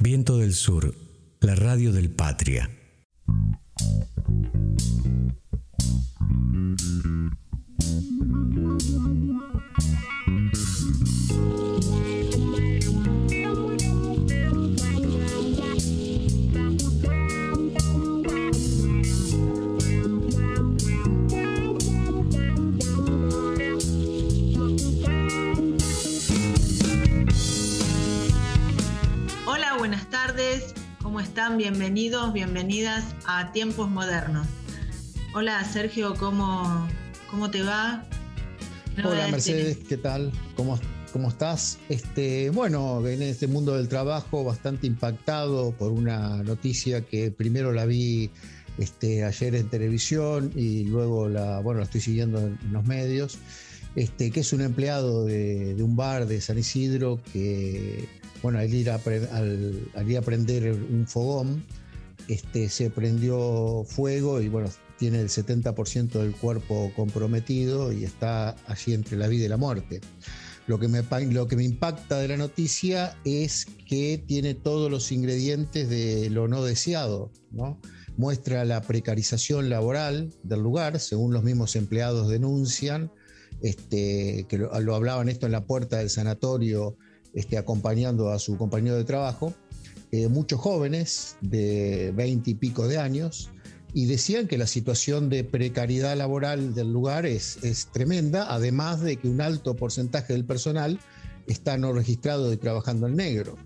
Viento del Sur, la radio del Patria. Bienvenidos, bienvenidas a Tiempos Modernos. Hola Sergio, ¿cómo, cómo te va? Hola Mercedes, ¿qué tal? ¿Cómo, ¿Cómo estás? Este, bueno, en este mundo del trabajo bastante impactado por una noticia que primero la vi este, ayer en televisión y luego la, bueno, la estoy siguiendo en, los medios, este, que es un empleado de, de un bar de San Isidro que bueno, al ir a, al, ir a prender un fogón, este, se prendió fuego y bueno, tiene el 70% del cuerpo comprometido y está allí entre la vida y la muerte. Lo que, me, lo que me impacta de la noticia es que tiene todos los ingredientes de lo no deseado, ¿no? Muestra la precarización laboral del lugar, según los mismos empleados denuncian, este, que lo, lo hablaban esto en la puerta del sanatorio este, acompañando a su compañero de trabajo, eh, muchos jóvenes de 20 y pico de años, y decían que la situación de precariedad laboral del lugar es, es tremenda, además de que un alto porcentaje del personal está no registrado y trabajando en negro.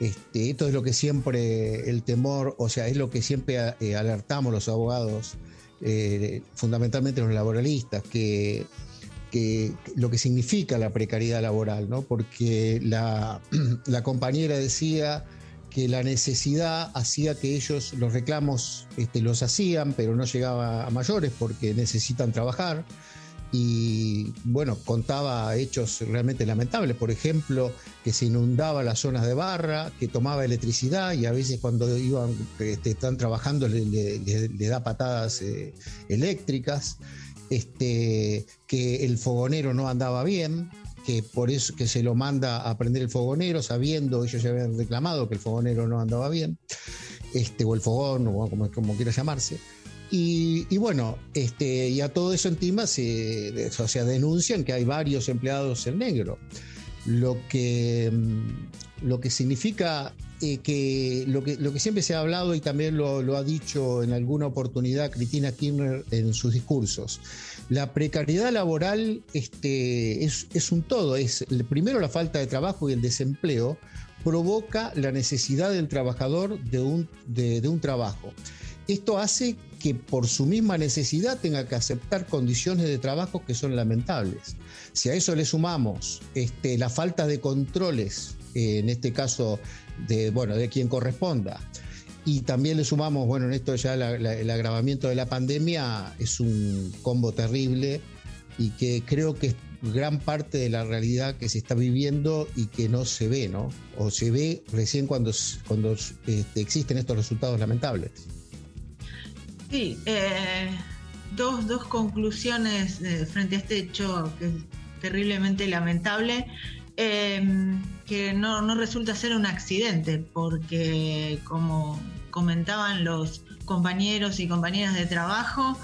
Este, esto es lo que siempre el temor, o sea, es lo que siempre eh, alertamos los abogados, eh, fundamentalmente los laboralistas, que que, lo que significa la precariedad laboral, ¿no? porque la, compañera decía que la necesidad hacía que ellos los reclamos este, los hacían, pero no llegaba a mayores porque necesitan trabajar. Y bueno, contaba hechos realmente lamentables, por ejemplo, que se inundaba las zonas de barra, que tomaba electricidad y a veces cuando iban, este, están trabajando le, da patadas eh, eléctricas este, que el fogonero no andaba bien, que por eso que se lo manda a prender el fogonero, sabiendo, ellos ya habían reclamado que el fogonero no andaba bien, este, o el fogón, o como, como quiera llamarse. Y, bueno, este, y a todo eso encima se, o sea, denuncian que hay varios empleados en negro, lo que, mm, lo que significa eh, que, lo que siempre se ha hablado y también lo, lo ha dicho en alguna oportunidad Cristina Kirchner en sus discursos, la precariedad laboral este, es, un todo. Es primero la falta de trabajo y el desempleo provoca la necesidad del trabajador de un, de, un trabajo. Esto hace que por su misma necesidad tenga que aceptar condiciones de trabajo que son lamentables. Si a eso le sumamos este, la falta de controles, eh, en este caso de, bueno, de quien corresponda, y también le sumamos, bueno, en esto ya el agravamiento de la pandemia es un combo terrible y que creo que es gran parte de la realidad que se está viviendo y que no se ve, ¿no? O se ve recién cuando, cuando este, existen estos resultados lamentables. Sí, eh, dos, dos, conclusiones eh, frente a este hecho que es terriblemente lamentable. Eh, que no, no, resulta ser un accidente, porque como comentaban los compañeros y compañeras de trabajo,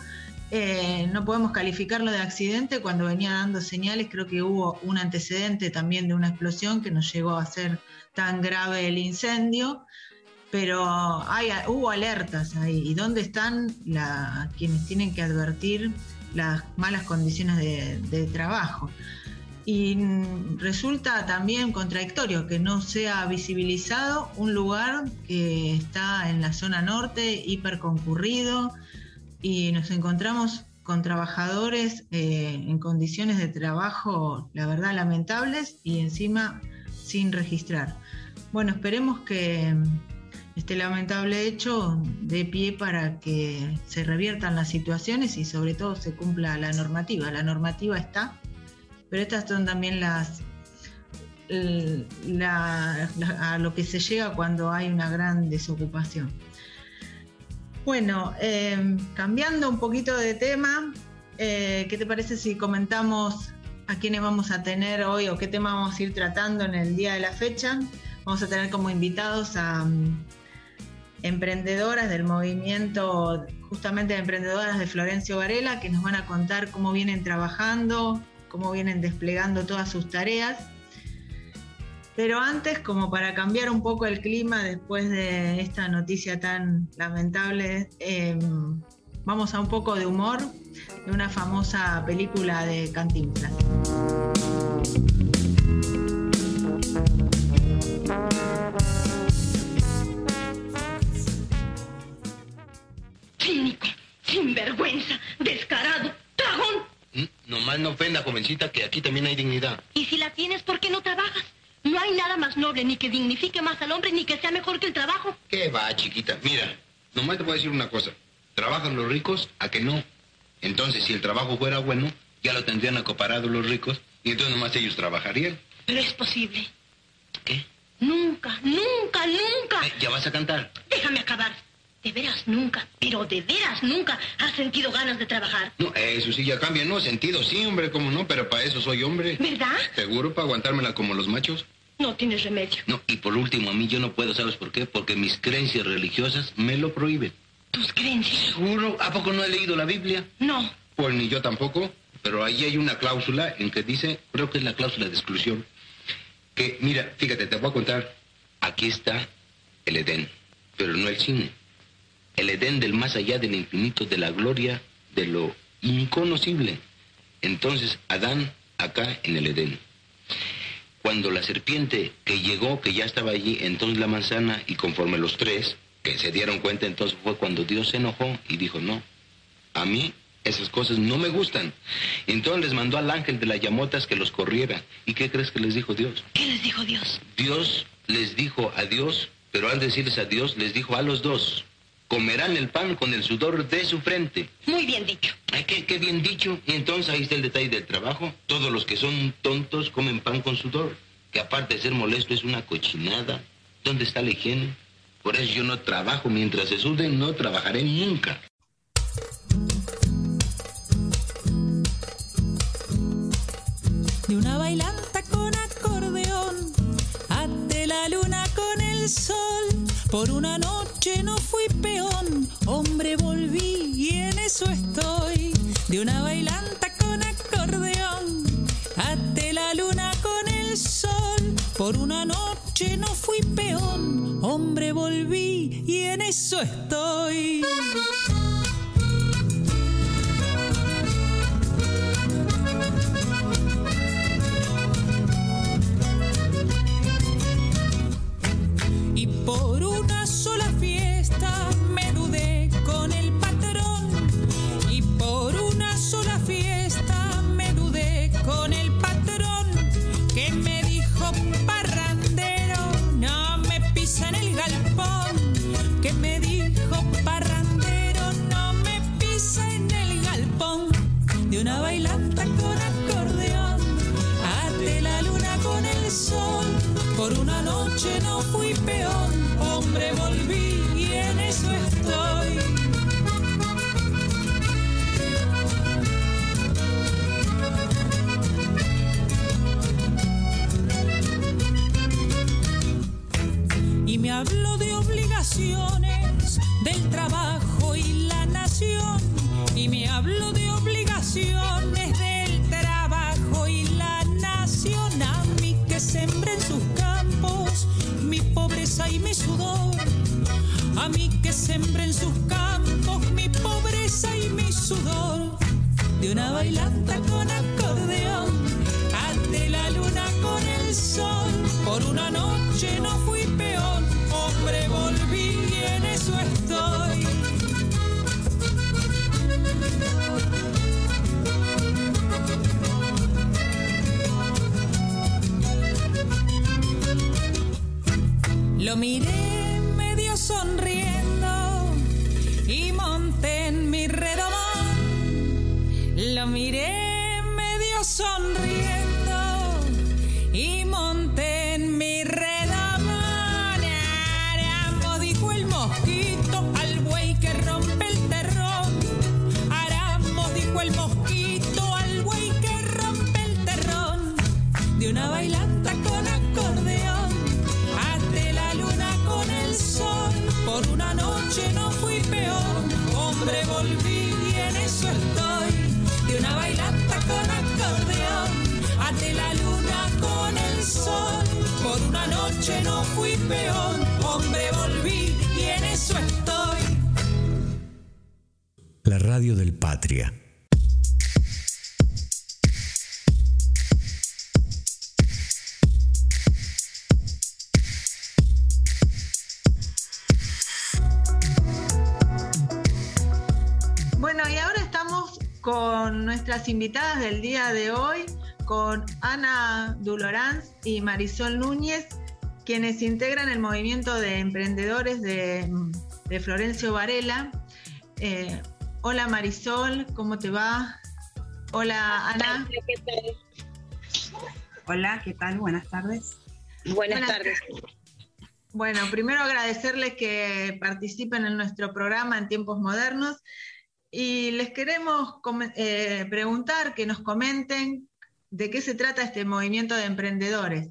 eh, no podemos calificarlo de accidente cuando venía dando señales, creo que hubo un antecedente también de una explosión que no llegó a ser tan grave el incendio, pero hay, hubo alertas ahí. ¿Y dónde están quienes tienen que advertir las malas condiciones de trabajo? Y resulta también contradictorio que no sea visibilizado un lugar que está en la zona norte, hiper concurrido, y nos encontramos con trabajadores eh, en condiciones de trabajo, la verdad, lamentables y encima sin registrar. Bueno, esperemos que este lamentable hecho dé pie para que se reviertan las situaciones y sobre todo se cumpla la normativa. La normativa está, pero estas son también las a lo que se llega cuando hay una gran desocupación. Bueno, em, cambiando un poquito de tema, eh, ¿qué te parece si comentamos a quiénes vamos a tener hoy o qué tema vamos a ir tratando en el día de la fecha? Vamos a tener como invitados a mm, emprendedoras del movimiento, justamente emprendedoras de Florencio Varela, que nos van a contar cómo vienen trabajando, cómo vienen desplegando todas sus tareas. Pero antes, como para cambiar un poco el clima después de esta noticia tan lamentable, em, vamos a un poco de humor de una famosa película de Cantinflas. Cínico, sinvergüenza, descarado, dragón. Nomás no ofenda, jovencita, que aquí también hay dignidad. Y si la tienes, ¿por qué no trabajas? No hay nada más noble, ni que dignifique más al hombre, ni que sea mejor que el trabajo. ¿Qué va, chiquita? Mira, nomás te voy a decir una cosa. ¿Trabajan los ricos? ¿A que no? Entonces, si el trabajo fuera bueno, ya lo tendrían acoparado los ricos y entonces nomás ellos trabajarían. Pero es posible. ¿Qué? Nunca, nunca, nunca. Eh, ¿Ya vas a cantar? Déjame acabar. De veras nunca, pero de veras nunca has sentido ganas de trabajar. No, eso sí ya cambia, ¿no? Sentido, sí, hombre, cómo no, pero para eso soy hombre. ¿Verdad? ¿Seguro para aguantármela como los machos? No tienes remedio. No, y por último, a mí yo no puedo, ¿sabes por qué? Porque mis creencias religiosas me lo prohíben. ¿Tus creencias? ¿Seguro? ¿A poco no he leído la Biblia? No. Pues ni yo tampoco, pero ahí hay una cláusula en que dice, creo que es la cláusula de exclusión, que, mira, fíjate, te voy a contar, aquí está el Edén, pero no el cine. El Edén del más allá del infinito, de la gloria, de lo inconocible. Entonces, Adán acá en el Edén. Cuando la serpiente que llegó, que ya estaba allí, entonces la manzana, y conforme los tres, que se dieron cuenta, entonces fue cuando Dios se enojó y dijo, no, a mí esas cosas no me gustan. Entonces les mandó al ángel de las llamotas que los corriera. ¿Y qué crees que les dijo Dios? ¿Qué les dijo Dios? Dios les dijo a Dios, pero al decirles a Dios, les dijo a los dos, comerán el pan con el sudor de su frente. Muy bien dicho. Ay, qué, qué bien dicho. Y entonces ahí está el detalle del trabajo. Todos los que son tontos comen pan con sudor, que aparte de ser molesto es una cochinada. ¿Dónde está la higiene? Por eso yo no trabajo. Mientras se suden, no trabajaré nunca. de una bailanta con acordeón, ante la luna con el sol. Por una noche no fui peón, hombre volví y en eso estoy. De una bailanta con acordeón, ante la luna con el sol. Por una noche no fui peón, hombre volví y en eso estoy. Por una sola fiesta eso estoy. La radio del Patria. con nuestras invitadas del día de hoy, con Ana Dulorans y Marisol Núñez, quienes integran el movimiento de emprendedores de, Florencio Varela. Eh, hola Marisol, ¿cómo te va? Hola Ana. ¿Qué tal? Hola, ¿qué tal? Buenas tardes. Buenas, tardes. Bueno, primero agradecerles que participen en nuestro programa en tiempos modernos y les queremos eh, preguntar que nos comenten de qué se trata este movimiento de emprendedores.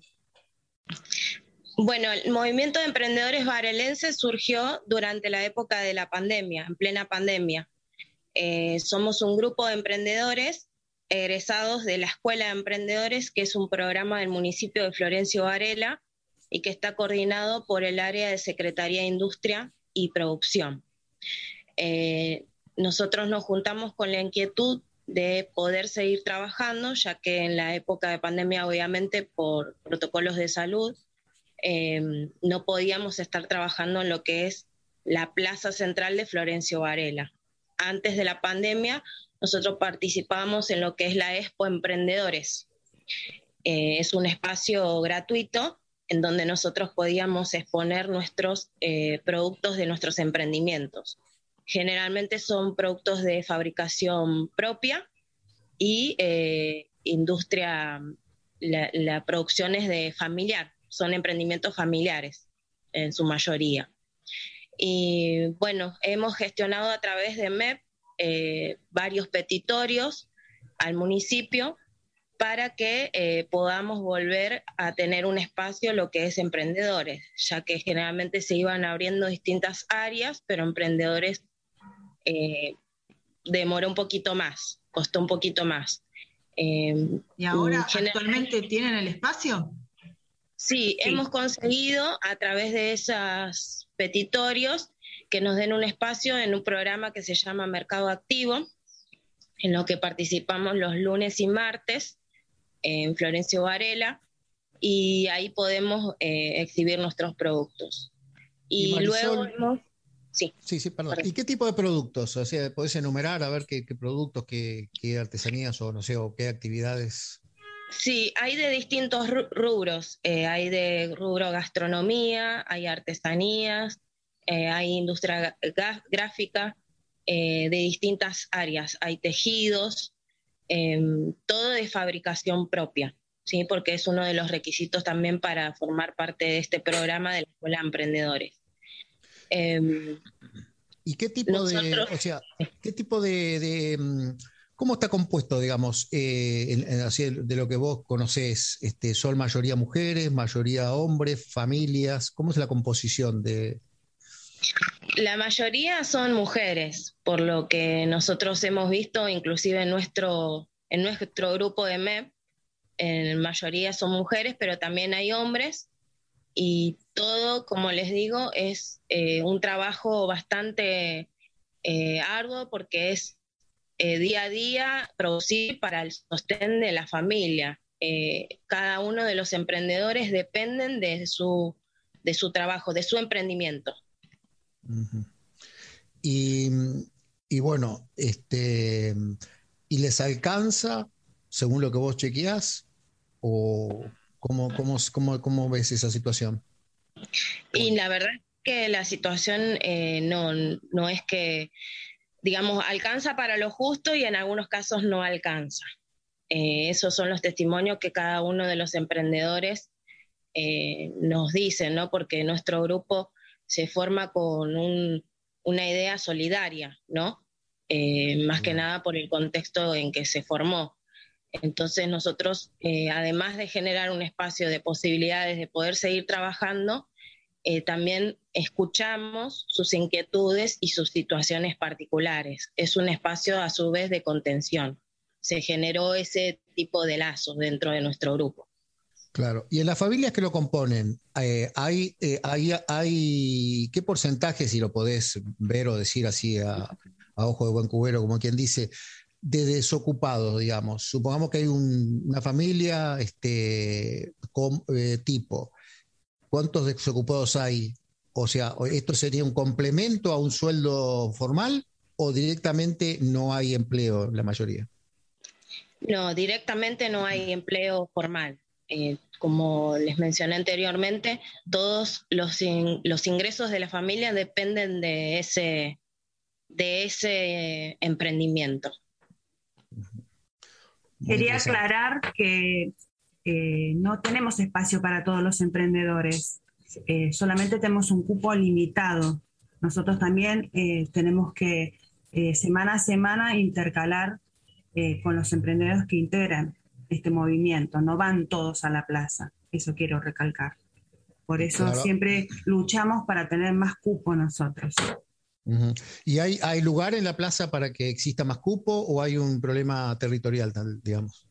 Bueno, el movimiento de emprendedores varelenses surgió durante la época de la pandemia, en plena pandemia. Eh, somos un grupo de emprendedores egresados de la Escuela de Emprendedores, que es un programa del municipio de Florencio Varela y que está coordinado por el área de Secretaría de Industria y Producción. Eh, nosotros nos juntamos con la inquietud de poder seguir trabajando, ya que en la época de pandemia, obviamente, por protocolos de salud, eh, no podíamos estar trabajando en lo que es la plaza central de Florencio Varela. Antes de la pandemia, nosotros participábamos en lo que es la Expo Emprendedores. Eh, es un espacio gratuito en donde nosotros podíamos exponer nuestros eh, productos de nuestros emprendimientos. Generalmente son productos de fabricación propia y eh, industria, la, producción es de familiar, son emprendimientos familiares en su mayoría. Y bueno, hemos gestionado a través de MEP eh, varios petitorios al municipio para que eh, podamos volver a tener un espacio lo que es emprendedores, ya que generalmente se iban abriendo distintas áreas, pero emprendedores eh, demoró un poquito más, costó un poquito más. Eh, ¿Y ahora actualmente tienen el espacio? Sí, hemos conseguido a través de esos petitorios que nos den un espacio en un programa que se llama Mercado Activo, en lo que participamos los lunes y martes en Florencio Varela, y ahí podemos eh, exhibir nuestros productos. Y, luego hemos Sí. Sí, perdón. ¿Y qué tipo de productos? O sea, ¿podés enumerar a ver qué, productos, qué, artesanías o no sé, o qué actividades? Sí, hay de distintos rubros. Eh, hay de rubro gastronomía, hay artesanías, eh, hay industria gráfica, eh, de distintas áreas. Hay tejidos, em, todo de fabricación propia, ¿sí? porque es uno de los requisitos también para formar parte de este programa de la Escuela de Emprendedores. Em, ¿Y qué tipo de, o sea, qué tipo de, mm, cómo está compuesto, digamos, eh, de lo que vos conocés? Este, ¿Son mayoría mujeres, mayoría hombres, familias? ¿Cómo es la composición de...? La mayoría son mujeres, por lo que nosotros hemos visto, inclusive en nuestro, en nuestro grupo de MEP, en mayoría son mujeres, pero también hay hombres y todo, como les digo, es eh, un trabajo bastante eh, arduo porque es eh, día a día producir para el sostén de la familia. cada uno de los emprendedores dependen de su, de su trabajo, de su emprendimiento. y, y, bueno, este, ¿y les alcanza según lo que vos chequeás? ¿O ¿Cómo, cómo, cómo, ves esa situación? Y la verdad es que la situación eh, no, no es que, digamos, alcanza para lo justo y en algunos casos no alcanza. Eh, esos son los testimonios que cada uno de los emprendedores eh, nos dicen, ¿no? Porque nuestro grupo se forma con una idea solidaria, ¿no? más que nada por el contexto en que se formó. Entonces nosotros, eh, además de generar un espacio de posibilidades de poder seguir trabajando, eh, también escuchamos sus inquietudes y sus situaciones particulares. Es un espacio a su vez de contención. Se generó ese tipo de lazos dentro de nuestro grupo. Claro. Y en las familias que lo componen, eh, hay, eh, hay, hay, ¿qué porcentaje, si lo podés ver o decir así a, ojo de buen cubero, como quien dice, de desocupados, digamos? Supongamos que hay una familia este, tipo ¿Cuántos desocupados hay? O sea, ¿esto sería un complemento a un sueldo formal o directamente no hay empleo la mayoría? No, directamente no hay empleo formal. Eh, como les mencioné anteriormente, todos los, los ingresos de la familia dependen de ese, de ese emprendimiento. Quería aclarar que eh, no tenemos espacio para todos los emprendedores, eh, solamente tenemos un cupo limitado. Nosotros también eh, tenemos que semana a semana intercalar con los emprendedores que integran este movimiento, no van todos a la plaza, eso quiero recalcar. Por eso siempre luchamos para tener más cupo nosotros. ¿Y hay, hay lugar en la plaza para que exista más cupo o hay un problema territorial, digamos?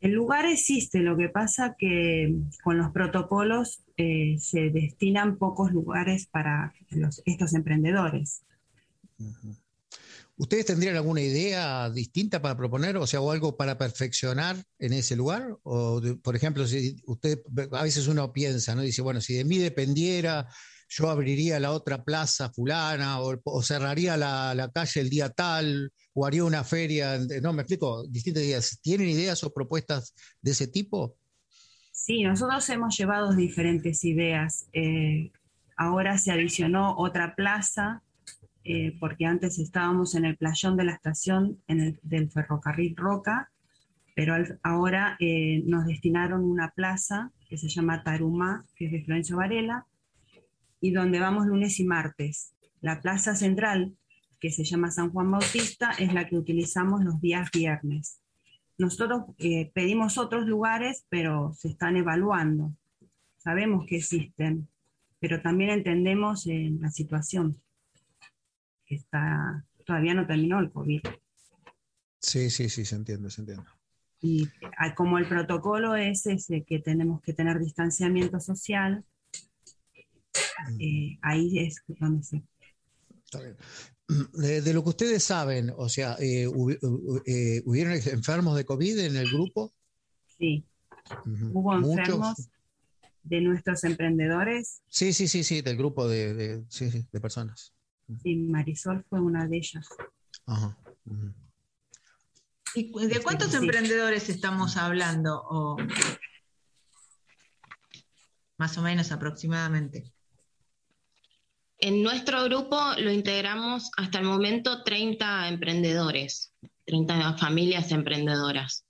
El lugar existe, lo que pasa que con los protocolos eh, se destinan pocos lugares para estos emprendedores. ¿Ustedes tendrían alguna idea distinta para proponer, o sea, o algo para perfeccionar en ese lugar? O, por ejemplo, si usted, a veces uno piensa, ¿no? Dice, bueno, si de mí dependiera, yo abriría la otra plaza fulana, o, cerraría la, calle el día tal, o haría una feria, no, me explico, distintas ideas. ¿Tienen ideas o propuestas de ese tipo? Sí, nosotros hemos llevado diferentes ideas. Eh, ahora se adicionó otra plaza, eh, porque antes estábamos en el playón de la estación del ferrocarril Roca, pero ahora eh, nos destinaron una plaza que se llama Tarumá, que es de Florencio Varela, y donde vamos lunes y martes. La plaza central que se llama San Juan Bautista, es la que utilizamos los días viernes. Nosotros eh, pedimos otros lugares, pero se están evaluando. Sabemos que existen, pero también entendemos eh, la situación, que está, todavía no terminó el COVID. Sí, sí, sí, se entiende, se entiende. Y ah, como el protocolo es ese que tenemos que tener distanciamiento social, eh, ahí es donde se... Está bien. De, lo que ustedes saben, o sea, eh, eh, ¿hubieron enfermos de COVID en el grupo? Sí. Hubo enfermos de nuestros emprendedores. Sí, sí, sí, sí, del grupo de, personas. Sí, Marisol fue una de ellas. Ajá. ¿Y de cuántos emprendedores estamos hablando? más o menos aproximadamente. En nuestro grupo lo integramos hasta el momento 30 emprendedores, 30 familias emprendedoras,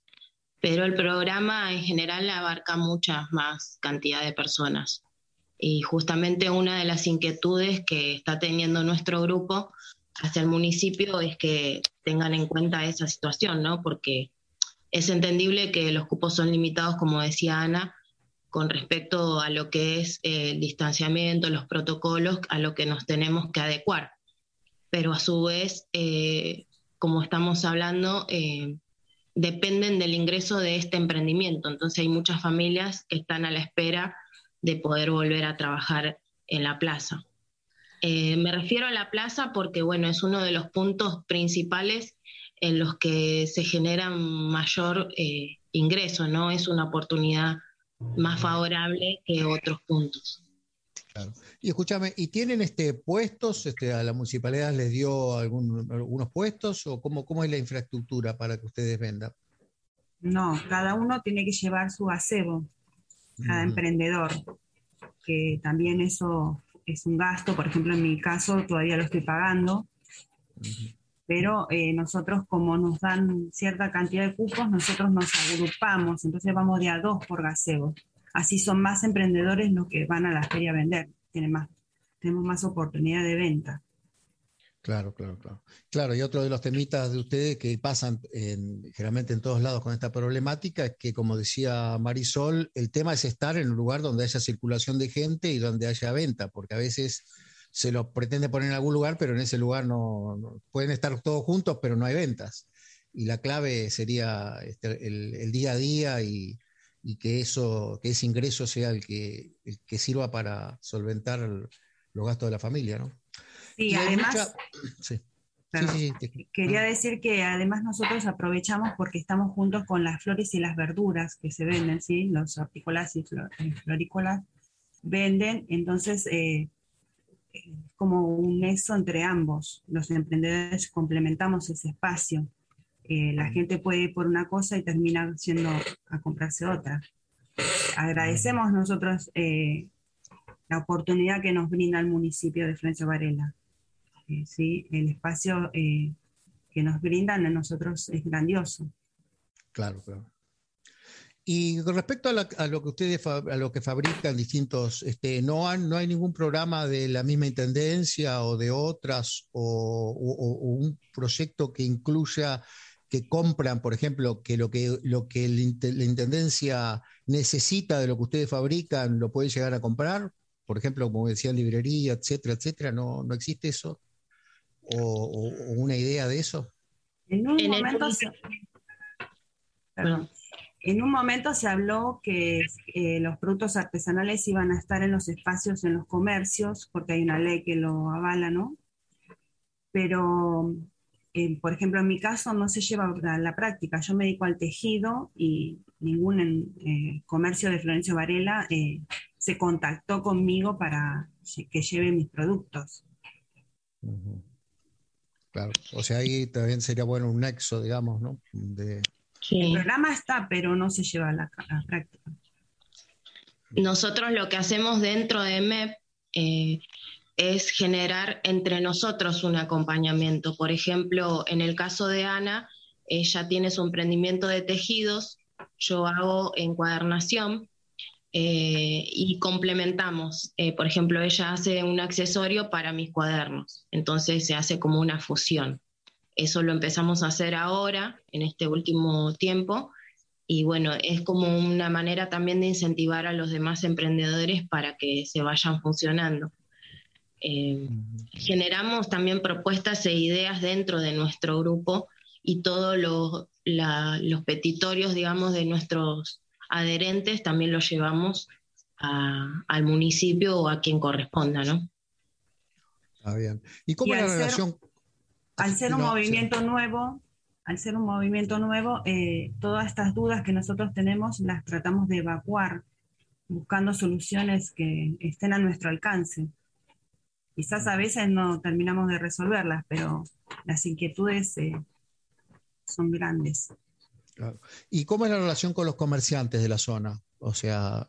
pero el programa en general abarca muchas más cantidad de personas. Y justamente una de las inquietudes que está teniendo nuestro grupo hacia el municipio es que tengan en cuenta esa situación, ¿no? Porque es entendible que los cupos son limitados, como decía Ana, con respecto a lo que es el distanciamiento, los protocolos, a lo que nos tenemos que adecuar. Pero a su vez, eh, como estamos hablando, eh, dependen del ingreso de este emprendimiento. Entonces hay muchas familias que están a la espera de poder volver a trabajar en la plaza. Eh, me refiero a la plaza porque, bueno, es uno de los puntos principales en los que se genera mayor ingreso, ¿no? Es una oportunidad más favorable que otros puntos. Claro. Y escúchame, ¿y tienen este puestos? Este, ¿A la municipalidad les dio algún, algunos puestos o cómo, cómo es la infraestructura para que ustedes vendan? No, cada uno tiene que llevar su acebo, cada emprendedor, que también eso es un gasto, por ejemplo, en mi caso todavía lo estoy pagando, pero eh, nosotros como nos dan cierta cantidad de cupos, nosotros nos agrupamos, entonces vamos de a dos por gazebo. Así son más emprendedores los que van a la feria a vender, Tienen más, tenemos más oportunidad de venta. Claro, claro, claro. Claro, y otro de los temitas de ustedes que pasan generalmente en todos lados con esta problemática es que, como decía Marisol, el tema es estar en un lugar donde haya circulación de gente y donde haya venta, porque a veces se lo pretende poner en algún lugar, pero en ese lugar no, pueden estar todos juntos, pero no hay ventas. Y la clave sería este, el, día a día y, que eso, que ese ingreso sea el que, que sirva para solventar los gastos de la familia, ¿no? Sí, además, quería decir que además nosotros aprovechamos porque estamos juntos con las flores y las verduras que se venden, ¿sí? Los hortícolas y florícolas venden, entonces eh, como un nexo entre ambos. Los emprendedores complementamos ese espacio. Eh, la gente puede ir por una cosa y termina siendo a comprarse otra. Agradecemos nosotros la oportunidad que nos brinda el municipio de Florencio Varela. Eh, ¿sí? el espacio eh, que nos brindan a nosotros es grandioso. Claro, claro. Y con respecto a, lo que ustedes a lo que fabrican distintos, este, no, han, no hay ningún programa de la misma intendencia o de otras o, un proyecto que incluya que compran, por ejemplo, que lo que lo que la intendencia necesita de lo que ustedes fabrican lo puede llegar a comprar, por ejemplo, como decía librería, etcétera, etcétera, no no existe eso o, una idea de eso? En un, momento se, en un momento se habló que eh, los productos artesanales iban a estar en los espacios, en los comercios, porque hay una ley que lo avala, ¿no? Pero, eh, por ejemplo, en mi caso no se lleva a la práctica. Yo me dedico al tejido y ningún eh, comercio de Florencio Varela se contactó conmigo para que lleve mis productos. Claro, o sea, ahí también sería bueno un nexo, digamos, ¿no? El programa está, pero no se lleva a la, práctica. Nosotros lo que hacemos dentro de MEP eh, es generar entre nosotros un acompañamiento. Por ejemplo, en el caso de Ana, ella tiene su emprendimiento de tejidos, yo hago encuadernación eh, y complementamos. Eh, por ejemplo, ella hace un accesorio para mis cuadernos, entonces se hace como una fusión. Eso lo empezamos a hacer ahora, en este último tiempo, y bueno, es como una manera también de incentivar a los demás emprendedores para que se vayan funcionando. Eh, generamos también propuestas e ideas dentro de nuestro grupo y todos los, los petitorios, digamos, de nuestros adherentes también lo llevamos al municipio o a quien corresponda, ¿no? Está bien. ¿Y cómo es la relación? Al ser un movimiento nuevo, al ser un movimiento nuevo, eh, todas estas dudas que nosotros tenemos las tratamos de evacuar, buscando soluciones que estén a nuestro alcance. Quizás a veces no terminamos de resolverlas, pero las inquietudes eh, son grandes. ¿Y cómo es la relación con los comerciantes de la zona? O sea,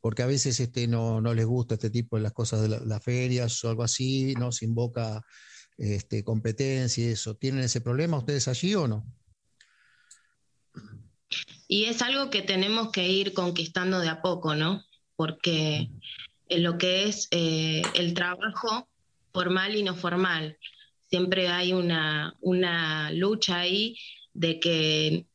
porque a veces este, no, no les gusta este tipo de las cosas de las ferias o algo así, no se invoca este, competencia y eso. ¿Tienen ese problema ustedes allí o no? Y es algo que tenemos que ir conquistando de a poco, ¿no? Porque en lo que es eh, el trabajo formal y no formal, siempre hay una, una lucha ahí de que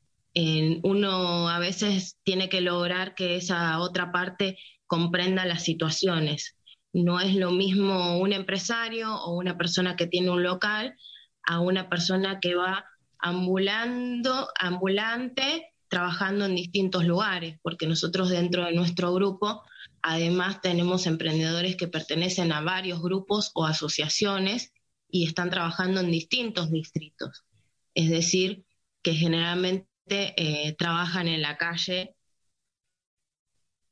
uno a veces tiene que lograr que esa otra parte comprenda las situaciones. No es lo mismo un empresario o una persona que tiene un local a una persona que va ambulando, ambulante, trabajando en distintos lugares, porque nosotros dentro de nuestro grupo además tenemos emprendedores que pertenecen a varios grupos o asociaciones y están trabajando en distintos distritos. Es decir, que generalmente eh, trabajan en la calle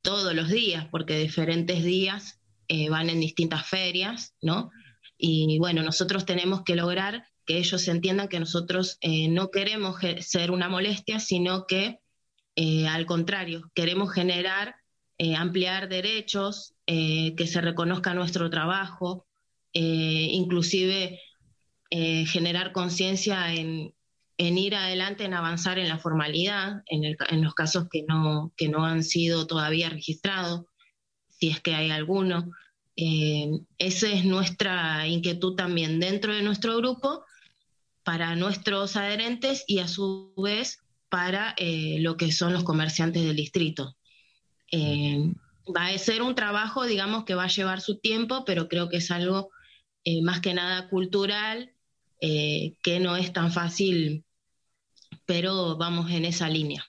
todos los días, porque diferentes días eh, van en distintas ferias, ¿no? Y bueno, nosotros tenemos que lograr que ellos entiendan que nosotros eh, no queremos ser una molestia, sino que al contrario, queremos generar, ampliar derechos, que se reconozca nuestro trabajo, inclusive generar conciencia en, en ir adelante, en avanzar en la formalidad, en, los casos que no, que no han sido todavía registrados, si es que hay alguno. Eh, esa es nuestra inquietud también dentro de nuestro grupo para nuestros adherentes y a su vez para eh, lo que son los comerciantes del distrito. Eh, va a ser un trabajo, digamos, que va a llevar su tiempo, pero creo que es algo más que nada cultural, que no es tan fácil, pero vamos en esa línea.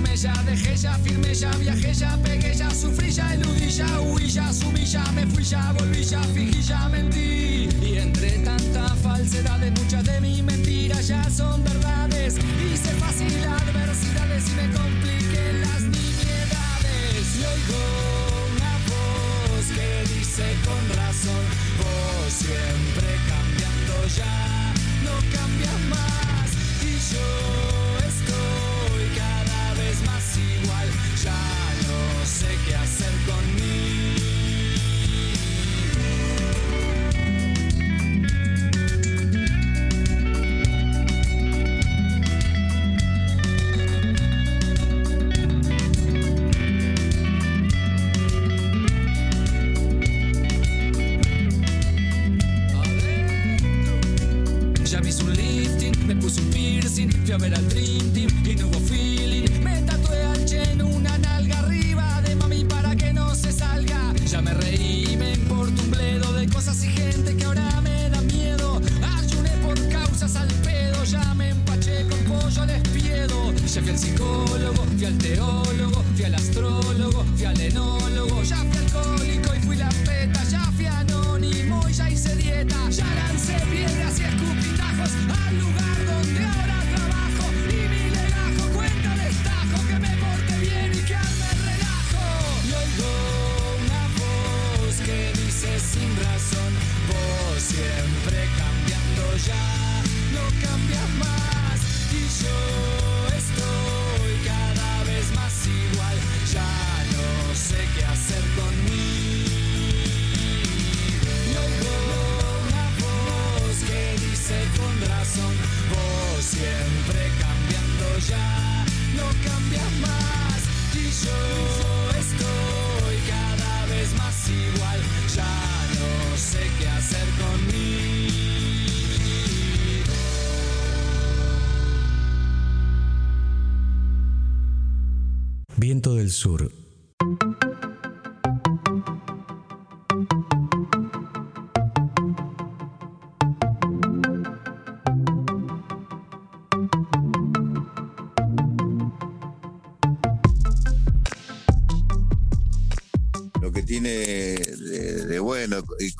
ya dejé, ya firmé, ya viajé, ya pegué, ya sufrí, ya eludí, ya huí, ya asumí, ya me fui, ya volví, ya fingí, ya mentí. Y entre tanta falsedad de muchas de mis mentiras ya son verdades. Hice fácil adversidades y me compliqué las nimiedades. Y oigo una voz que dice con razón, vos siempre cambiando ya, no cambias más. Y yo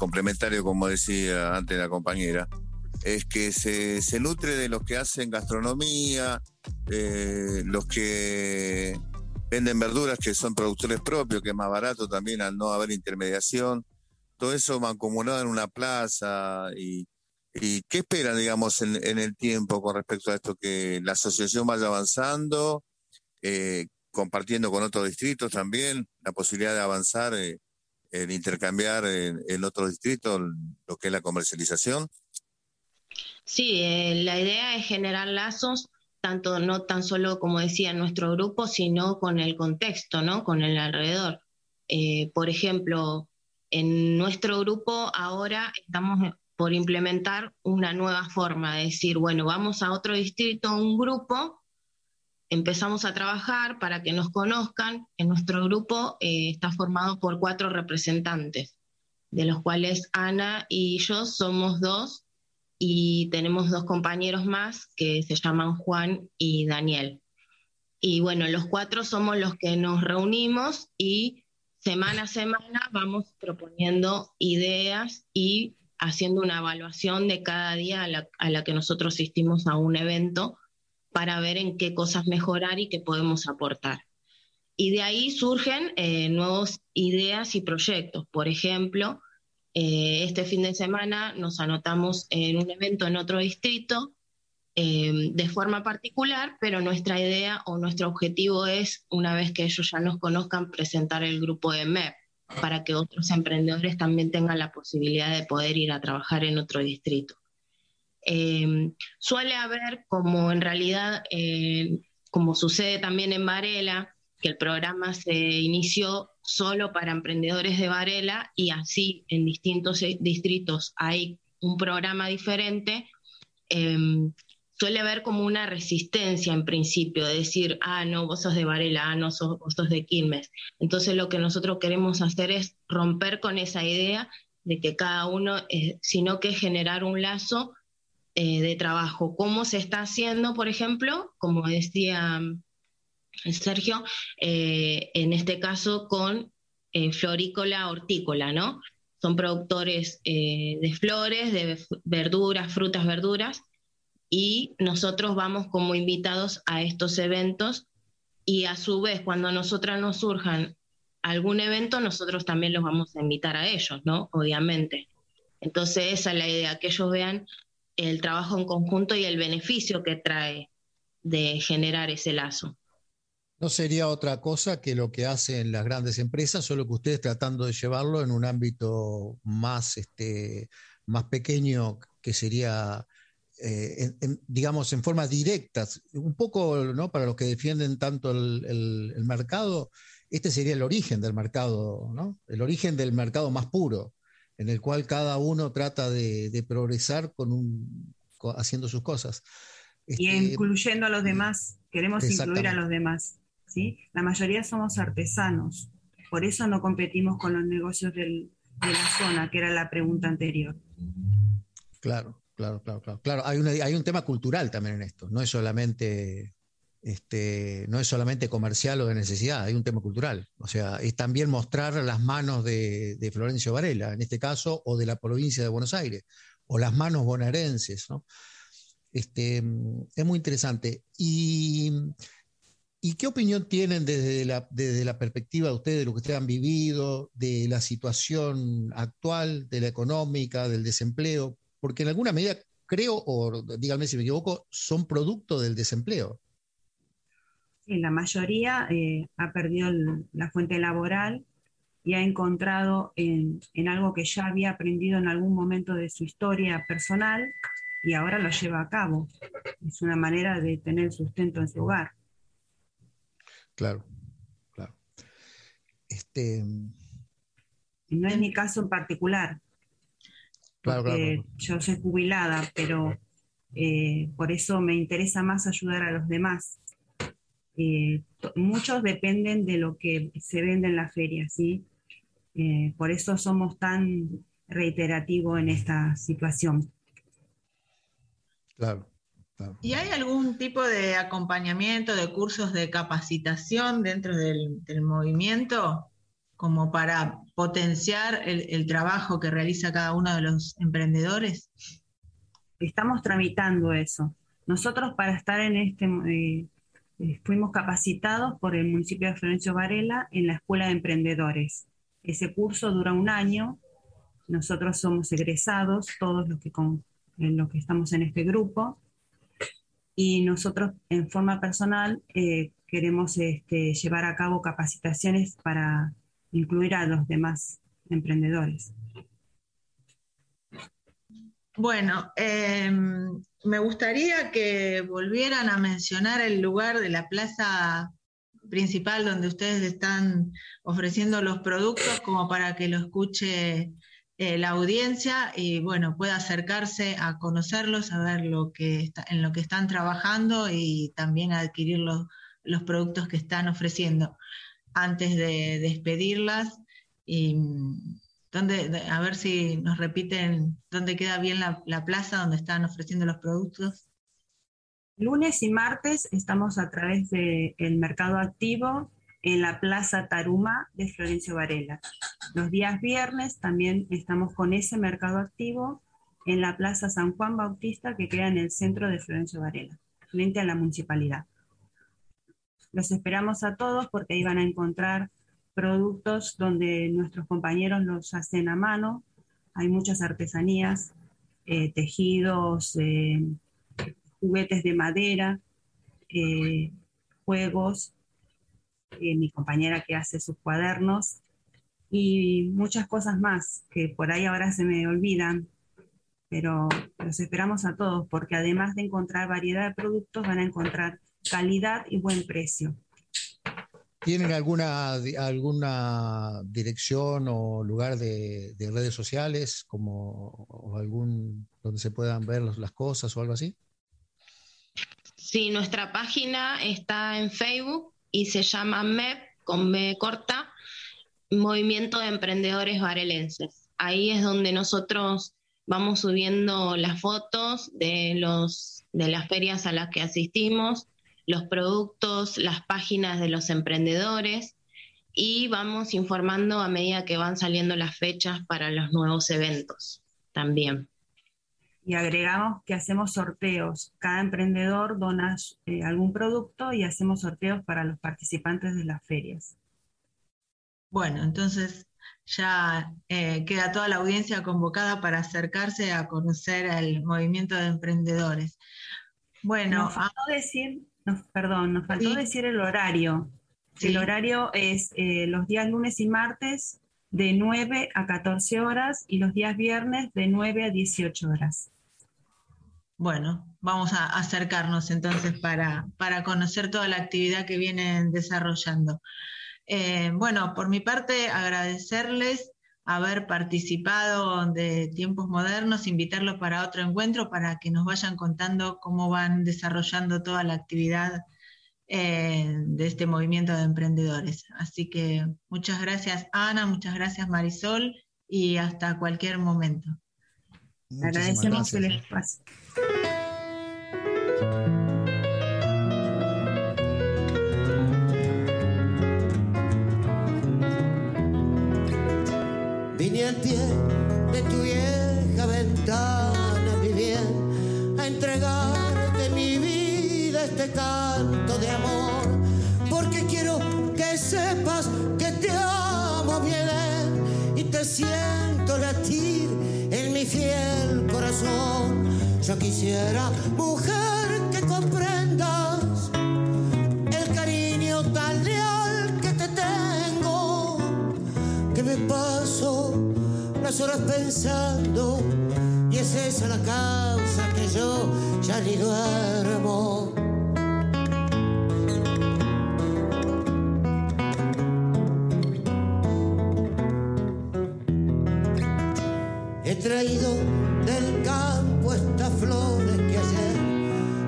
complementario, como decía antes la compañera, es que se, se nutre de los que hacen gastronomía, eh, los que venden verduras que son productores propios, que es más barato también al no haber intermediación. todo eso mancomunado en una plaza y, y ¿qué esperan, digamos, en, el tiempo con respecto a esto? Que la asociación vaya avanzando, eh, compartiendo con otros distritos también, la posibilidad de avanzar, eh, en intercambiar en, en otros distritos lo que es la comercialización. Sí, eh, la idea es generar lazos, tanto no tan solo, como decía, nuestro grupo, sino con el contexto, ¿no? Con el alrededor. Eh, por ejemplo, en nuestro grupo ahora estamos por implementar una nueva forma de decir, bueno, vamos a otro distrito, un grupo, empezamos a trabajar para que nos conozcan. En nuestro grupo eh, está formado por cuatro representantes, de los cuales Ana y yo somos dos y tenemos dos compañeros más que se llaman Juan y Daniel. Y bueno, los cuatro somos los que nos reunimos y semana a semana vamos proponiendo ideas y haciendo una evaluación de cada día a la, a la, que nosotros asistimos a un evento para ver en qué cosas mejorar y qué podemos aportar. Y de ahí surgen eh, nuevas ideas y proyectos. Por ejemplo, eh, este fin de semana nos anotamos en un evento en otro distrito eh, de forma particular, pero nuestra idea o nuestro objetivo es, una vez que ellos ya nos conozcan, presentar el grupo de MEP para que otros emprendedores también tengan la posibilidad de poder ir a trabajar en otro distrito. Eh, suele haber, como en realidad, eh, como sucede también en Varela, que el programa se inició solo para emprendedores de Varela y así en distintos distritos hay un programa diferente, eh, suele haber como una resistencia en principio, de decir, ah, no, vos sos de Varela, ah, no, sos, vos sos de Quilmes. Entonces lo que nosotros queremos hacer es romper con esa idea de que cada uno, eh, sino que generar un lazo eh, de trabajo. ¿Cómo se está haciendo, por ejemplo? Como decía Sergio, eh, en este caso con eh, florícola hortícola, ¿no? Son productores de flores, de verduras, frutas, verduras, y nosotros vamos como invitados a estos eventos y a su vez cuando nosotras nos surjan algún evento, nosotros también los vamos a invitar a ellos, ¿no? Obviamente. Entonces esa es la idea, que ellos vean el trabajo en conjunto y el beneficio que trae de generar ese lazo. No sería otra cosa que lo que hacen las grandes empresas, solo que ustedes tratando de llevarlo en un ámbito más, este, más pequeño, que sería, eh, digamos, en forma directa. Un poco, ¿no? Para los que defienden tanto el, el, el, mercado, este sería el origen del mercado, ¿no? El origen del mercado más puro, en el cual cada uno trata de, de progresar con un, con, haciendo sus cosas. Este, y incluyendo a los demás, queremos incluir a los demás. ¿sí? La mayoría somos artesanos, por eso no competimos con los negocios del, de la zona, que era la pregunta anterior. Claro, claro, claro, claro. claro hay, una, hay un tema cultural también en esto, no es solamente este, no es solamente comercial o de necesidad, hay un tema cultural. O sea, es también mostrar las manos de, Florencio Varela, en este caso, o de la provincia de Buenos Aires, o las manos bonaerenses. Este, es muy interesante. Y ¿Y qué opinión tienen desde la, desde la perspectiva de ustedes, de lo que ustedes han vivido, de la situación actual, de la económica, del desempleo? Porque en alguna medida, creo, o díganme si me equivoco, son producto del desempleo. Sí, la mayoría eh, ha perdido el, la fuente laboral y ha encontrado en, en algo que ya había aprendido en algún momento de su historia personal y ahora lo lleva a cabo. Es una manera de tener sustento en su hogar. Claro, claro. Este... No es mi caso en particular. Claro, claro, Yo soy jubilada, pero eh, por eso me interesa más ayudar a los demás. Eh, muchos dependen de lo que se vende en la feria, ¿sí? Eh, por eso somos tan reiterativos en esta situación. Claro. ¿Y hay algún tipo de acompañamiento, de cursos de capacitación dentro del, del movimiento como para potenciar el, el, trabajo que realiza cada uno de los emprendedores? Estamos tramitando eso. Nosotros para estar en este, eh, fuimos capacitados por el municipio de Florencio Varela en la Escuela de Emprendedores. Ese curso dura un año nosotros somos egresados, todos los que, con, los que estamos en este grupo, y nosotros en forma personal eh, queremos este, llevar a cabo capacitaciones para incluir a los demás emprendedores. Bueno, em, me gustaría que volvieran a mencionar el lugar de la plaza principal donde ustedes están ofreciendo los productos como para que lo escuche eh, la audiencia y bueno, pueda acercarse a conocerlos, a ver lo que en lo que están trabajando y también adquirir los, los productos que están ofreciendo. Antes de despedirlas y a ver si nos repiten dónde queda bien la, plaza donde están ofreciendo los productos. Lunes y martes estamos a través del mercado activo en la Plaza Taruma de Florencio Varela. Los días viernes también estamos con ese mercado activo en la Plaza San Juan Bautista que queda en el centro de Florencio Varela, frente a la municipalidad. Los esperamos a todos porque ahí van a encontrar productos donde nuestros compañeros los hacen a mano. Hay muchas artesanías, eh, tejidos, eh, juguetes de madera, eh, juegos, mi compañera que hace sus cuadernos y muchas cosas más que por ahí ahora se me olvidan, pero los esperamos a todos porque además de encontrar variedad de productos van a encontrar calidad y buen precio. ¿Tienen alguna, alguna dirección o lugar de, redes sociales como o algún donde se puedan ver las cosas o algo así? Sí, nuestra página está en Facebook y se llama MEP con M corta, Movimiento de Emprendedores Varelenses. Ahí es donde nosotros vamos subiendo las fotos de los de las ferias a las que asistimos, los productos, las páginas de los emprendedores y vamos informando a medida que van saliendo las fechas para los nuevos eventos también. Y agregamos que hacemos sorteos. Cada emprendedor dona eh, algún producto y hacemos sorteos para los participantes de las ferias. Bueno, entonces ya eh, queda toda la audiencia convocada para acercarse a conocer el movimiento de emprendedores. Bueno, a decir perdón, nos faltó decir el horario. El horario es eh, los días lunes y martes de 9 a 14 horas y los días viernes de 9 a 18 horas. Bueno, vamos a acercarnos entonces para, para conocer toda la actividad que vienen desarrollando. Eh, bueno, por mi parte, agradecerles haber participado de Tiempos Modernos, invitarlos para otro encuentro para que nos vayan contando cómo van desarrollando toda la actividad eh, de este movimiento de emprendedores. Así que muchas gracias Ana, muchas gracias Marisol y hasta cualquier momento. Agradecemos el espacio. Siento latir en mi fiel corazón. Yo quisiera, mujer, que comprendas el cariño tan leal que te tengo, que me paso horas pensando y es esa la causa que yo ya ni duermo. Traído del campo estas flores que ayer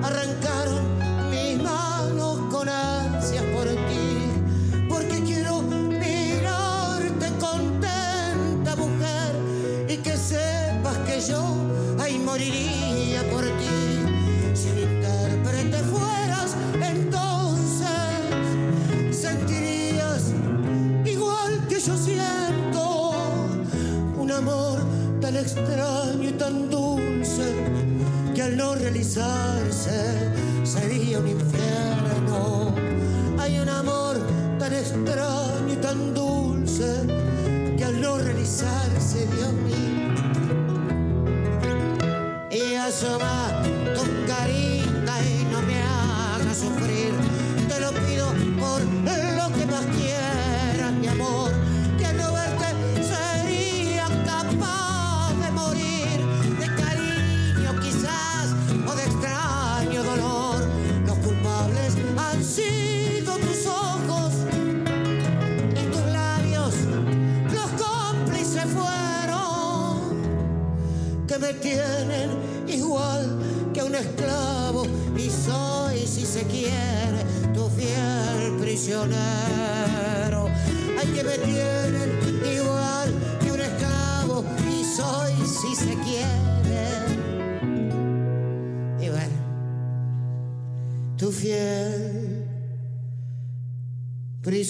arrancaron mis manos con ansias por ti yo ahí moriría por ti. Si mi intérprete fueras, entonces sentirías igual que yo siento un amor tan extraño y tan dulce que al no realizarse sería un infierno. Hay un amor tan extraño y tan dulce que al no realizarse, Dios mío, y asoma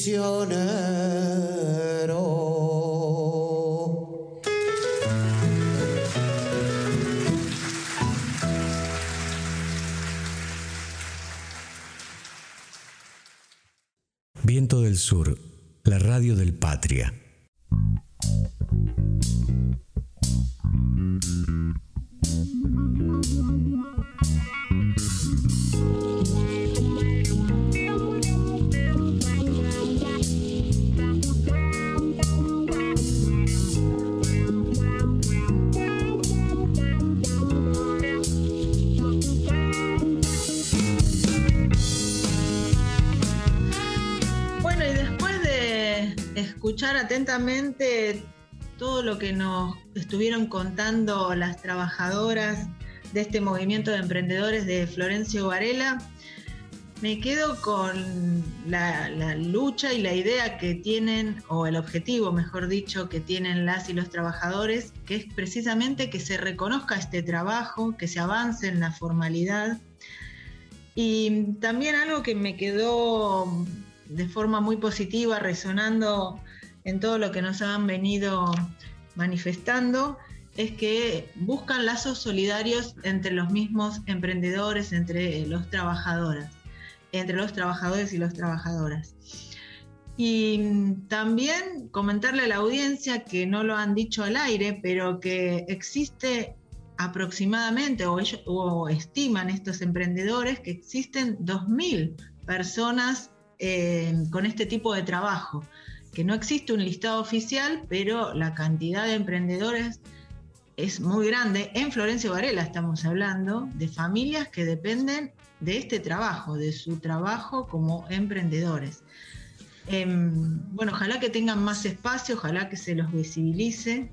prisiones. Atentamente todo lo que nos estuvieron contando las trabajadoras de este movimiento de emprendedores de Florencio Varela, me quedo con la lucha y la idea que tienen, o el objetivo, mejor dicho, que tienen las y los trabajadores, que es precisamente que se reconozca este trabajo, que se avance en la formalidad. Y también algo que me quedó de forma muy positiva, resonando en todo lo que nos han venido manifestando, es que buscan lazos solidarios entre los mismos emprendedores, entre los trabajadores, entre los trabajadores y las trabajadoras. Y también comentarle a la audiencia que no lo han dicho al aire, pero que existe aproximadamente, o, ellos, estiman estos emprendedores, que existen 2.000 personas eh, con este tipo de trabajo, que no existe un listado oficial, pero la cantidad de emprendedores es muy grande. En Florencio Varela estamos hablando de familias que dependen de este trabajo, de su trabajo como emprendedores. Eh, bueno, ojalá que tengan más espacio, ojalá que se los visibilice.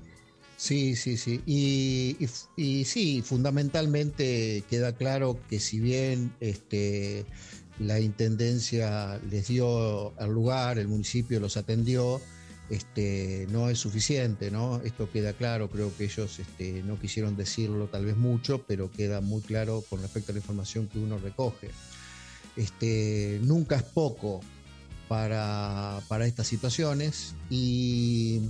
Sí, sí, sí. Y, y, y, sí, fundamentalmente queda claro que si bien este, la Intendencia les dio el lugar, el municipio los atendió, este, no es suficiente, ¿no? Esto queda claro, creo que ellos este, no quisieron decirlo tal vez mucho, pero queda muy claro con respecto a la información que uno recoge. Este, nunca es poco para, para estas situaciones y,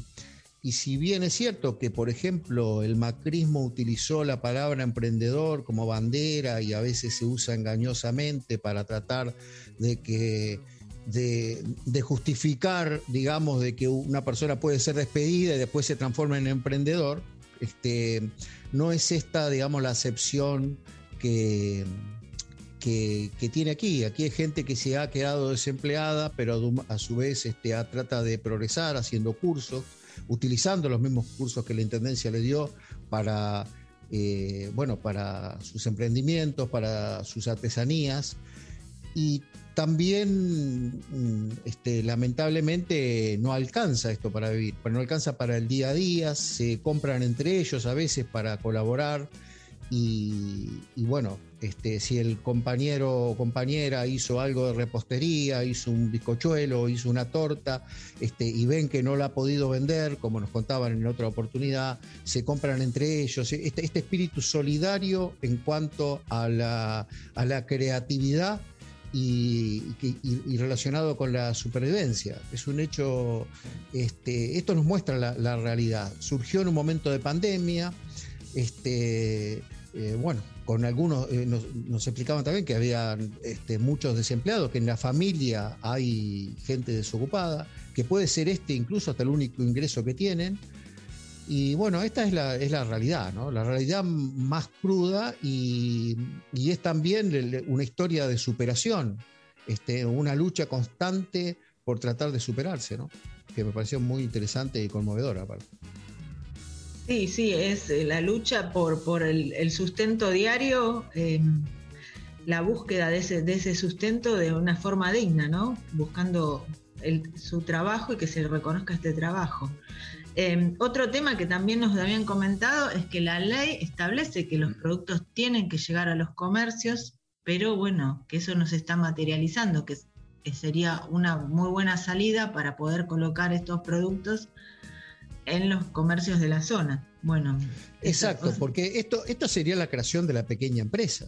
y, si bien es cierto que, por ejemplo, el macrismo utilizó la palabra emprendedor como bandera y a veces se usa engañosamente para tratar de que de, justificar, digamos, de que una persona puede ser despedida y después se transforma en emprendedor, este, no es esta, digamos, la acepción que, que, que, tiene aquí. Aquí hay gente que se ha quedado desempleada, pero a su vez este, trata de progresar haciendo cursos, utilizando los mismos cursos que la Intendencia le dio para, eh, bueno, para sus emprendimientos, para sus artesanías. Y también este, lamentablemente no alcanza esto para vivir, no alcanza para el día a día, se compran entre ellos a veces para colaborar y, bueno, este, si el compañero o compañera hizo algo de repostería, hizo un bizcochuelo, hizo una torta este, y ven que no la ha podido vender, como nos contaban en otra oportunidad, se compran entre ellos, este, este espíritu solidario en cuanto a la, a la creatividad y, relacionado con la supervivencia. Es un hecho, este, esto nos muestra la, la, realidad. Surgió en un momento de pandemia, este, eh, bueno, con algunos, eh, nos, explicaban también que había este, muchos desempleados, que en la familia hay gente desocupada, que puede ser este incluso hasta el único ingreso que tienen. Y bueno, esta es la, es la realidad. La realidad más cruda y, es también una historia de superación, este, una lucha constante por tratar de superarse. Que me pareció muy interesante y conmovedora aparte. Sí, sí, es eh, la lucha por, el, sustento diario, em, la búsqueda de ese, de ese sustento de una forma digna, ¿no? Buscando su trabajo y que se reconozca este trabajo. Em, otro tema que también nos habían comentado es que la ley establece que los productos tienen que llegar a los comercios, pero bueno, que eso no se está materializando, que, sería una muy buena salida para poder colocar estos productos en los comercios de la zona. Bueno. Exacto, porque esto, esto sería la creación de la pequeña empresa.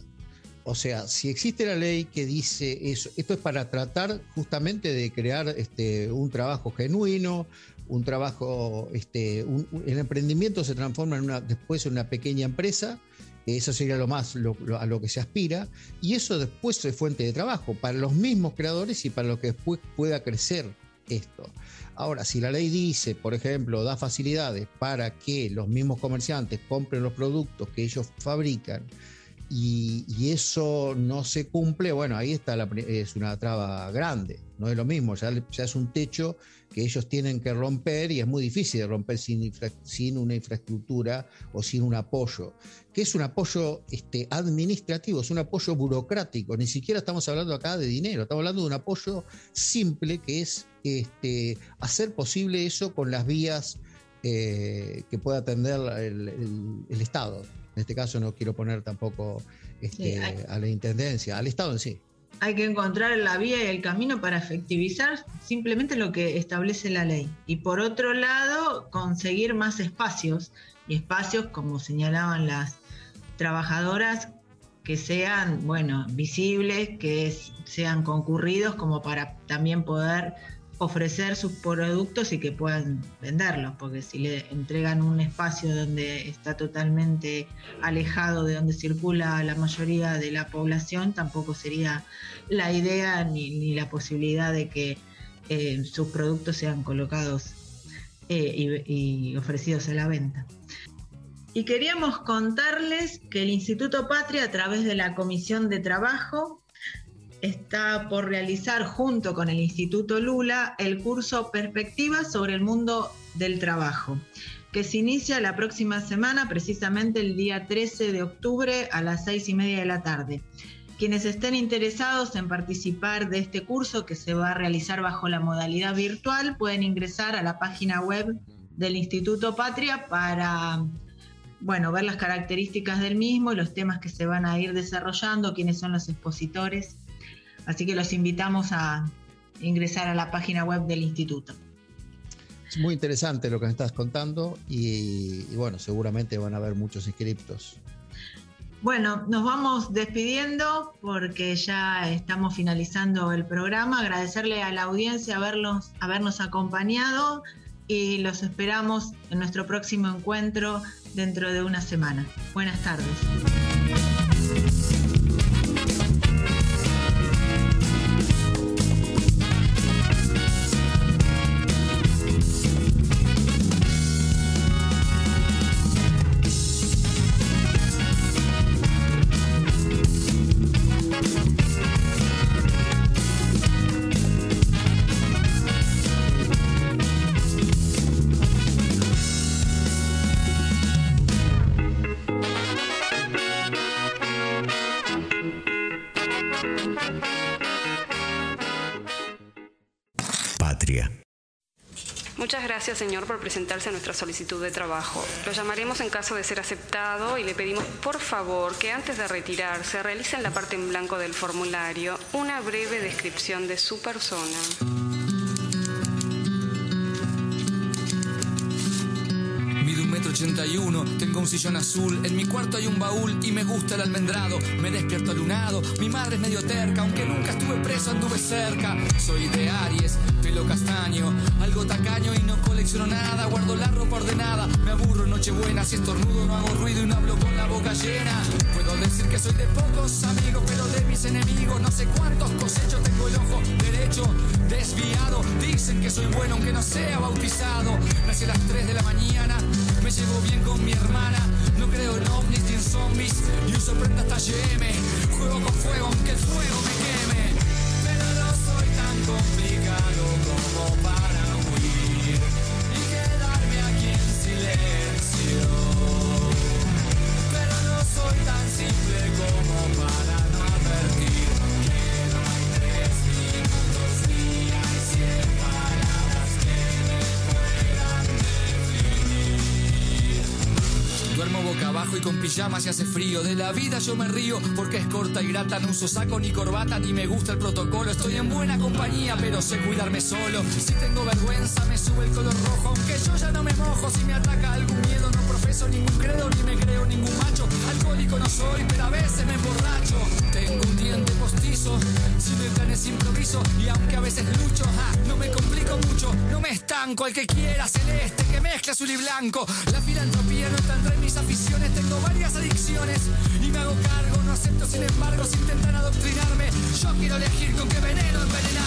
O sea, si existe la ley que dice eso, esto es para tratar justamente de crear este, un trabajo genuino, un trabajo, este, el emprendimiento se transforma en una, después en una pequeña empresa, eso sería lo más a lo que se aspira, y eso después es fuente de trabajo para los mismos creadores y para lo que después pueda crecer esto. Ahora, si la ley dice, por ejemplo, da facilidades para que los mismos comerciantes compren los productos que ellos fabrican, y, eso no se cumple, bueno, ahí está es una traba grande, no es lo mismo, ya, es un techo que ellos tienen que romper y es muy difícil de romper sin, sin una infraestructura o sin un apoyo, que es un apoyo este, administrativo, es un apoyo burocrático, ni siquiera estamos hablando acá de dinero, estamos hablando de un apoyo simple que es este, hacer posible eso con las vías eh, que pueda atender el Estado. En este caso no quiero poner tampoco este, a la Intendencia, al Estado en sí. Hay que encontrar la vía y el camino para efectivizar simplemente lo que establece la ley. Y por otro lado, conseguir más espacios, y espacios, como señalaban las trabajadoras, que sean, bueno, visibles, que sean concurridos como para también poder ofrecer sus productos y que puedan venderlos, porque si le entregan un espacio donde está totalmente alejado de donde circula la mayoría de la población, tampoco sería la idea ni, la posibilidad de que eh, sus productos sean colocados eh, y ofrecidos a la venta. Y queríamos contarles que el Instituto Patria, a través de la Comisión de Trabajo, está por realizar junto con el Instituto Lula el curso Perspectivas sobre el mundo del trabajo, que se inicia la próxima semana, precisamente el día 13 de octubre a las seis y media de la tarde. Quienes estén interesados en participar de este curso que se va a realizar bajo la modalidad virtual pueden ingresar a la página web del Instituto Patria para bueno, ver las características del mismo y los temas que se van a ir desarrollando, quiénes son los expositores Así que los invitamos a ingresar a la página web del instituto. Es muy interesante lo que estás contando y, bueno, seguramente van a haber muchos inscriptos. Bueno, nos vamos despidiendo porque ya estamos finalizando el programa. Agradecerle a la audiencia haberlos, habernos acompañado y los esperamos en nuestro próximo encuentro dentro de una semana. Buenas tardes. Gracias, señor, por presentarse a nuestra solicitud de trabajo. Lo llamaremos en caso de ser aceptado y le pedimos, por favor, que antes de retirarse realice en la parte en blanco del formulario una breve descripción de su persona. metro ochenta y uno, tengo un sillón azul, en mi cuarto hay un baúl y me gusta el almendrado. Me despierto alunado, mi madre es medio terca, aunque nunca preso, anduve cerca. Soy de Aries, pelo castaño, algo tacaño y no colecciono nada, guardo la ropa ordenada. Me aburro en Nochebuena, si estornudo no hago ruido y no hablo con la boca llena. Puedo decir que soy de pocos amigos, pero de mis enemigos. No sé cuántos cosechos tengo el ojo derecho desviado. Dicen que soy bueno aunque no sea bautizado. Nací a las 3 de la mañana, me llevo bien con mi hermana. No creo en ovnis ni en zombies y uso prenda hasta GM. Juego con fuego aunque el fuego me complicado como para boca abajo y con pijama se hace frío. De la vida yo me río porque es corta y grata. No uso saco ni corbata ni me gusta el protocolo. Estoy en buena compañía, pero sé cuidarme solo. Si tengo vergüenza, me sube el color rojo. Aunque yo ya no me mojo, si me ataca algún miedo, no profeso ningún credo ni me creo ningún macho. Alcohólico no soy, pero a veces me emborracho. Tengo un diente postizo, simultáneos improviso. Y aunque a veces lucho, ah, no me complico mucho. No me estanco, al que quiera celeste, que mezcla azul y blanco. La filantropía no está entre mis aficiones, tengo varias adicciones. Y me hago cargo, no acepto sin embargo, si intentan adoctrinarme. Yo quiero elegir con qué veneno envenenarme.